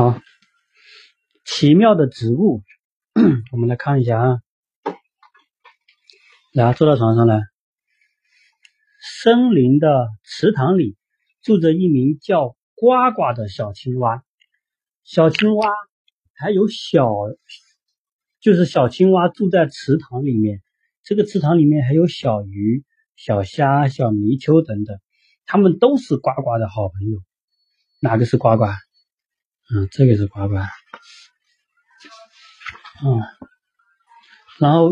好，奇妙的植物，我们来看一下啊。来，坐到床上来。森林的池塘里住着一名叫呱呱的小青蛙。小青蛙还有小，就是小青蛙住在池塘里面。这个池塘里面还有小鱼、小虾、小泥鳅等等，它们都是呱呱的好朋友。哪个是呱呱？嗯，这个是呱呱。嗯，然后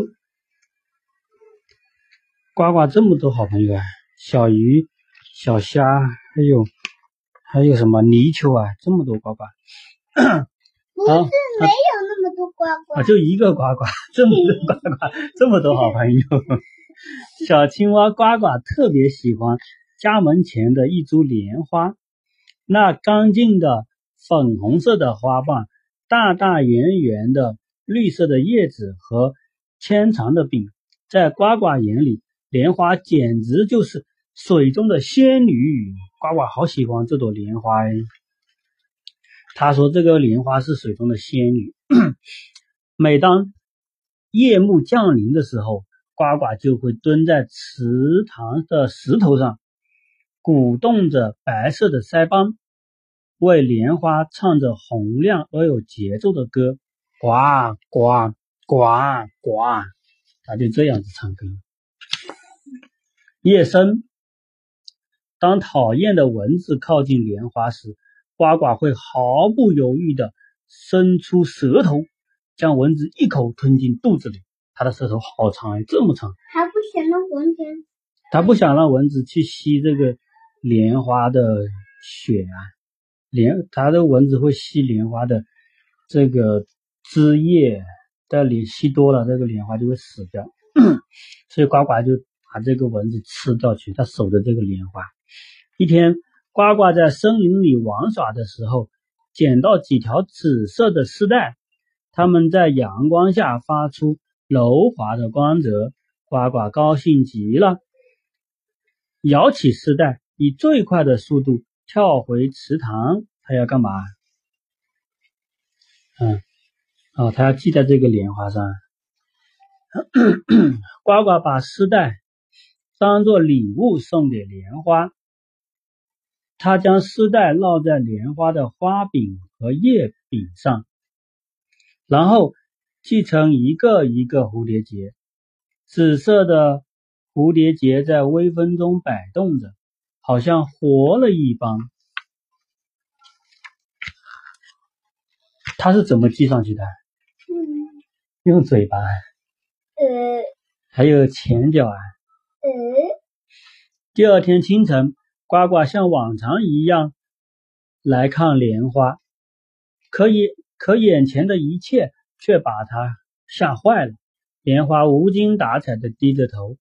呱呱这么多好朋友啊，小鱼、小虾，还有还有什么泥鳅啊，这么多呱呱。不是没有那么多呱呱啊，就一个呱呱，这么多呱呱，这么多好朋友。小青蛙呱呱特别喜欢家门前的一株莲花，那干净的。粉红色的花瓣，大大圆圆的绿色的叶子和纤长的柄，在呱呱眼里，莲花简直就是水中的仙女。呱呱好喜欢这朵莲花哎。他说这个莲花是水中的仙女。每当夜幕降临的时候，呱呱就会蹲在池塘的石头上，鼓动着白色的腮帮。为莲花唱着洪亮而有节奏的歌，呱呱呱呱，他就这样子唱歌。夜深，当讨厌的蚊子靠近莲花时，呱呱会毫不犹豫地伸出舌头，将蚊子一口吞进肚子里。它的舌头好长哎，这么长。他不想让蚊子，他不想让蚊子去吸这个莲花的血啊。莲，它的蚊子会吸莲花的这个枝叶，但你吸多了，这个莲花就会死掉。所以呱呱就把这个蚊子吃掉去，它守着这个莲花。一天，呱呱在森林里玩耍的时候，捡到几条紫色的丝带，它们在阳光下发出柔滑的光泽。呱呱高兴极了，摇起丝带，以最快的速度。跳回池塘，他要干嘛？嗯，哦，他要系在这个莲花上。呱呱把丝带当做礼物送给莲花，他将丝带绕在莲花的花柄和叶柄上，然后系成一个一个蝴蝶结。紫色的蝴蝶结在微风中摆动着。好像活了一般，它是怎么系上去的？嗯，用嘴巴。呃。还有前脚啊。呃。第二天清晨，呱呱像往常一样来看莲花，可以可眼前的一切却把他吓坏了。莲花无精打采的低着头，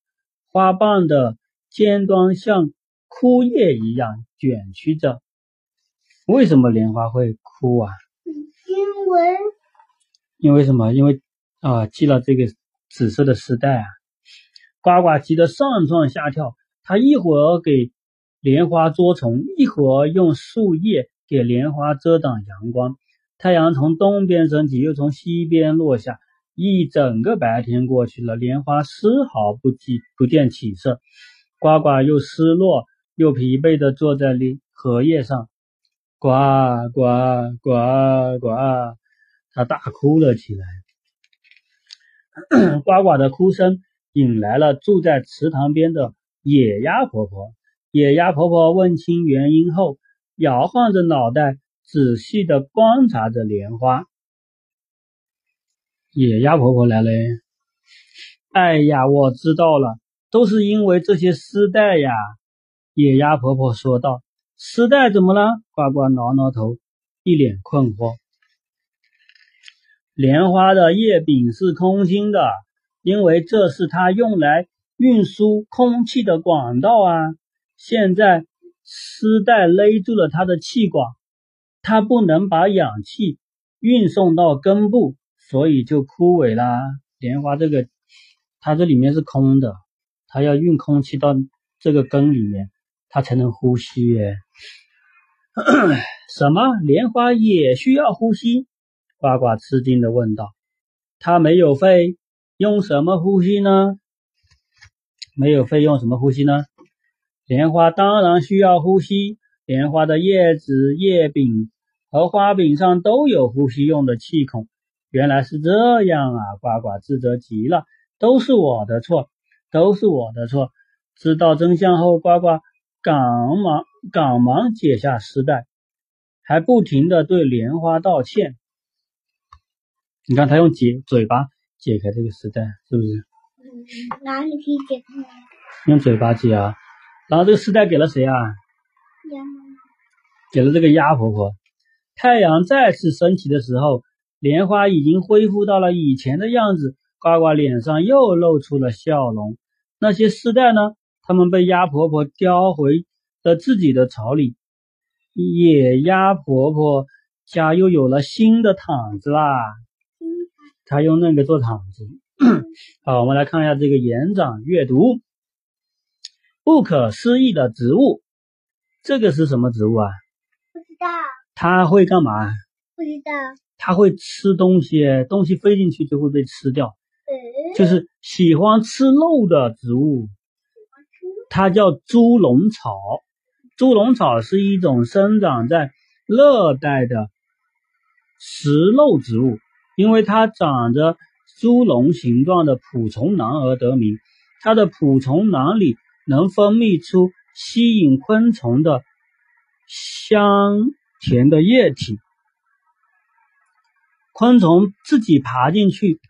花瓣的尖端像。枯叶一样卷曲着，为什么莲花会枯啊？因为，因为什么？因为啊，系了这个紫色的丝带啊！呱呱急得上蹿下跳，它一会儿给莲花捉虫，一会儿用树叶给莲花遮挡阳光。太阳从东边升起，又从西边落下，一整个白天过去了，莲花丝毫不见不见起色。呱呱又失落。又疲惫地坐在荷叶上，呱呱呱呱，他大哭了起来。呱呱的哭声引来了住在池塘边的野鸭婆婆。野鸭婆婆问清原因后，摇晃着脑袋，仔细地观察着莲花。野鸭婆婆来了，哎呀，我知道了，都是因为这些丝带呀。野鸭婆婆说道：“丝带怎么了？”呱呱挠挠头，一脸困惑。莲花的叶柄是空心的，因为这是它用来运输空气的管道啊。现在丝带勒住了它的气管，它不能把氧气运送到根部，所以就枯萎啦。莲花这个，它这里面是空的，它要运空气到这个根里面。它才能呼吸耶。什么？莲花也需要呼吸？呱呱吃惊的问道。它没有肺，用什么呼吸呢？没有肺，用什么呼吸呢？莲花当然需要呼吸。莲花的叶子、叶柄和花柄上都有呼吸用的气孔。原来是这样啊！呱呱自责极了，都是我的错，都是我的错。知道真相后，呱呱赶忙赶忙解下丝带，还不停的对莲花道歉。你看他用解嘴巴解开这个丝带，是不是？嗯，哪里可以解开？用嘴巴解啊。然后这个丝带给了谁啊？呀，给了这个鸭婆婆。太阳再次升起的时候，莲花已经恢复到了以前的样子，呱呱脸上又露出了笑容。那些丝带呢？它们被鸭婆婆叼回了自己的巢里。野鸭婆婆家又有了新的毯子啦。她用那个做毯子。好，我们来看一下这个延展阅读。不可思议的植物，这个是什么植物啊？不知道，它会干嘛？不知道。它会吃东西，东西飞进去就会被吃掉，嗯，就是喜欢吃肉的植物。它叫猪笼草。猪笼草是一种生长在热带的食肉植物，因为它长着猪笼形状的捕虫囊而得名。它的捕虫囊里能分泌出吸引昆虫的香甜的液体。昆虫自己爬进去，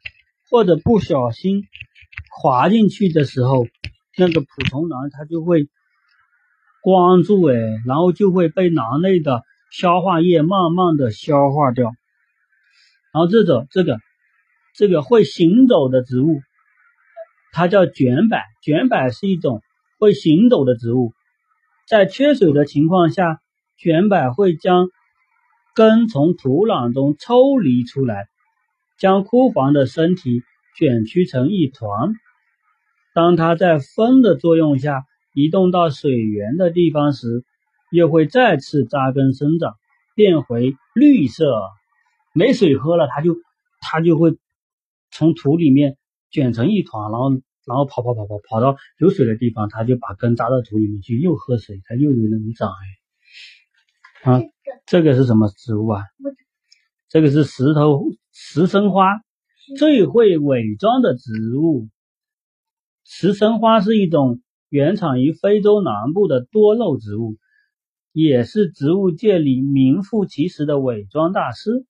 或者不小心滑进去的时候，那个捕虫囊它就会关住，哎，然后就会被囊内的消化液慢慢的消化掉。然后这种这个这个会行走的植物，它叫卷柏。卷柏是一种会行走的植物，在缺水的情况下，卷柏会将根从土壤中抽离出来，将枯黄的身体卷曲成一团。当它在风的作用下移动到水源的地方时，又会再次扎根生长，变回绿色。没水喝了，它就它就会从土里面卷成一团，然后然后跑跑跑跑跑到有水的地方，它就把根扎到土里面去，又喝水，它又有能长哎。啊，这个是什么植物啊？这个是石头石生花，最会伪装的植物。石生花是一种原产于非洲南部的多肉植物，也是植物界里名副其实的伪装大师。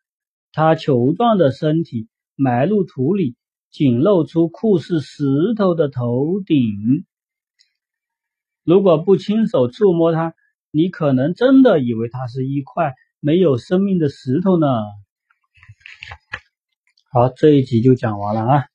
它球状的身体埋入土里，仅露出酷似石头的头顶。如果不亲手触摸它，你可能真的以为它是一块没有生命的石头呢。好，这一集就讲完了啊。